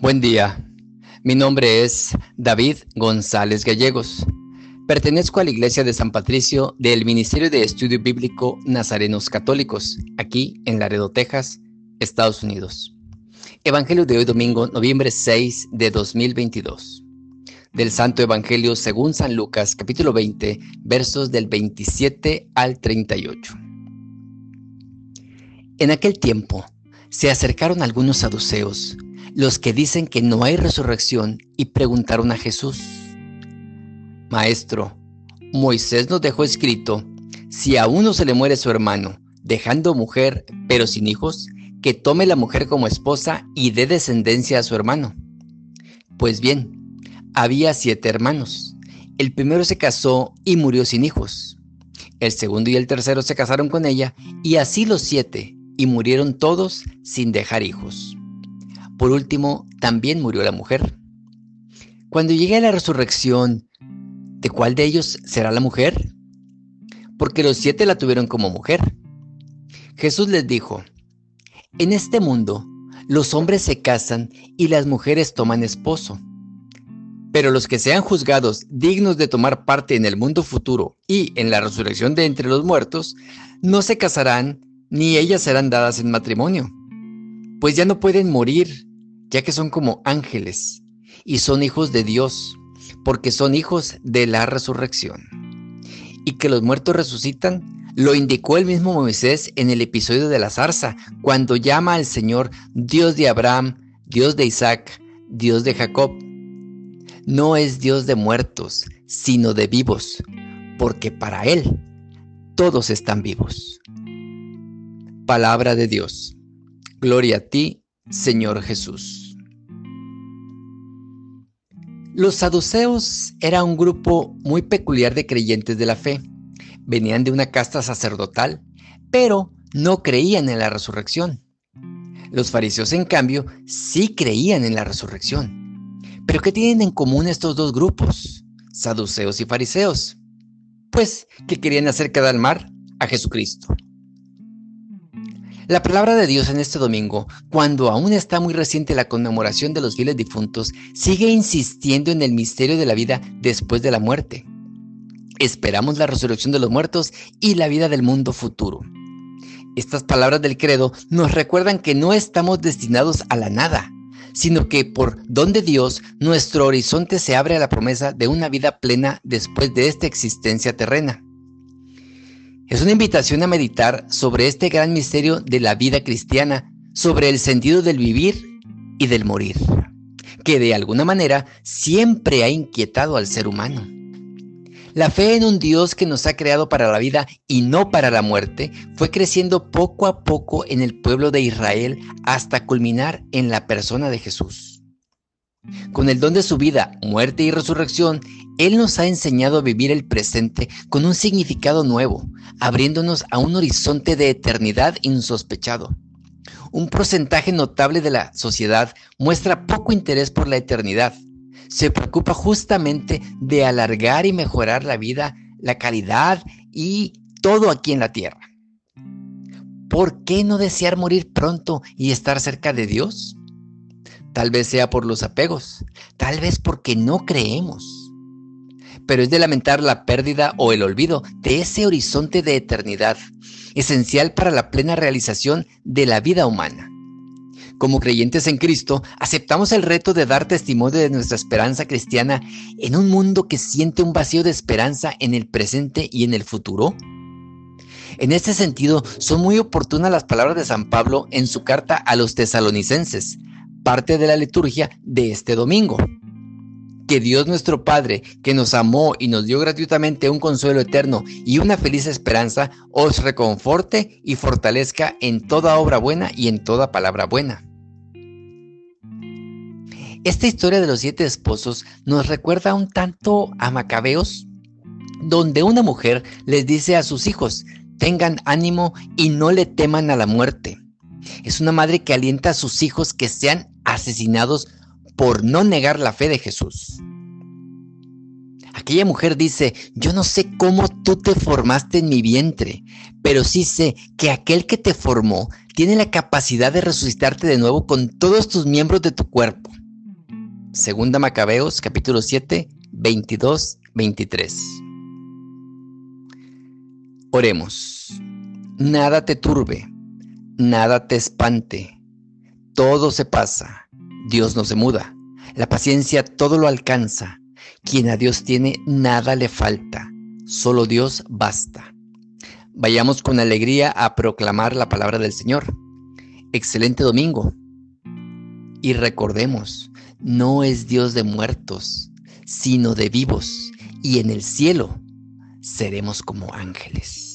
Buen día, mi nombre es David González Gallegos. Pertenezco a la Iglesia de San Patricio del Ministerio de Estudio Bíblico Nazarenos Católicos, aquí en Laredo, Texas, Estados Unidos. Evangelio de hoy domingo, noviembre 6 de 2022. Del Santo Evangelio según San Lucas, capítulo 20, versos del 27 al 38. En aquel tiempo se acercaron algunos saduceos los que dicen que no hay resurrección y preguntaron a Jesús, Maestro, Moisés nos dejó escrito, si a uno se le muere su hermano, dejando mujer pero sin hijos, que tome la mujer como esposa y dé descendencia a su hermano. Pues bien, había siete hermanos. El primero se casó y murió sin hijos. El segundo y el tercero se casaron con ella y así los siete, y murieron todos sin dejar hijos. Por último, también murió la mujer. Cuando llegue la resurrección, ¿de cuál de ellos será la mujer? Porque los siete la tuvieron como mujer. Jesús les dijo, en este mundo los hombres se casan y las mujeres toman esposo. Pero los que sean juzgados dignos de tomar parte en el mundo futuro y en la resurrección de entre los muertos, no se casarán ni ellas serán dadas en matrimonio, pues ya no pueden morir ya que son como ángeles y son hijos de Dios, porque son hijos de la resurrección. Y que los muertos resucitan, lo indicó el mismo Moisés en el episodio de la zarza, cuando llama al Señor Dios de Abraham, Dios de Isaac, Dios de Jacob. No es Dios de muertos, sino de vivos, porque para Él todos están vivos. Palabra de Dios. Gloria a ti, Señor Jesús. Los saduceos era un grupo muy peculiar de creyentes de la fe. Venían de una casta sacerdotal, pero no creían en la resurrección. Los fariseos, en cambio, sí creían en la resurrección. Pero ¿qué tienen en común estos dos grupos, saduceos y fariseos? Pues que querían hacer quedar mar a Jesucristo. La palabra de Dios en este domingo, cuando aún está muy reciente la conmemoración de los fieles difuntos, sigue insistiendo en el misterio de la vida después de la muerte. Esperamos la resurrección de los muertos y la vida del mundo futuro. Estas palabras del credo nos recuerdan que no estamos destinados a la nada, sino que por don de Dios nuestro horizonte se abre a la promesa de una vida plena después de esta existencia terrena. Es una invitación a meditar sobre este gran misterio de la vida cristiana, sobre el sentido del vivir y del morir, que de alguna manera siempre ha inquietado al ser humano. La fe en un Dios que nos ha creado para la vida y no para la muerte fue creciendo poco a poco en el pueblo de Israel hasta culminar en la persona de Jesús. Con el don de su vida, muerte y resurrección, Él nos ha enseñado a vivir el presente con un significado nuevo, abriéndonos a un horizonte de eternidad insospechado. Un porcentaje notable de la sociedad muestra poco interés por la eternidad. Se preocupa justamente de alargar y mejorar la vida, la calidad y todo aquí en la tierra. ¿Por qué no desear morir pronto y estar cerca de Dios? Tal vez sea por los apegos, tal vez porque no creemos. Pero es de lamentar la pérdida o el olvido de ese horizonte de eternidad, esencial para la plena realización de la vida humana. Como creyentes en Cristo, aceptamos el reto de dar testimonio de nuestra esperanza cristiana en un mundo que siente un vacío de esperanza en el presente y en el futuro. En este sentido, son muy oportunas las palabras de San Pablo en su carta a los tesalonicenses, parte de la liturgia de este domingo. Que Dios nuestro Padre, que nos amó y nos dio gratuitamente un consuelo eterno y una feliz esperanza, os reconforte y fortalezca en toda obra buena y en toda palabra buena. Esta historia de los siete esposos nos recuerda un tanto a Macabeos, donde una mujer les dice a sus hijos, tengan ánimo y no le teman a la muerte. Es una madre que alienta a sus hijos que sean asesinados por no negar la fe de Jesús. Aquella mujer dice, yo no sé cómo tú te formaste en mi vientre, pero sí sé que aquel que te formó tiene la capacidad de resucitarte de nuevo con todos tus miembros de tu cuerpo. Segunda Macabeos capítulo 7, 22, 23. Oremos. Nada te turbe, nada te espante. Todo se pasa. Dios no se muda. La paciencia todo lo alcanza. Quien a Dios tiene, nada le falta. Solo Dios basta. Vayamos con alegría a proclamar la palabra del Señor. Excelente domingo. Y recordemos, no es Dios de muertos, sino de vivos, y en el cielo seremos como ángeles.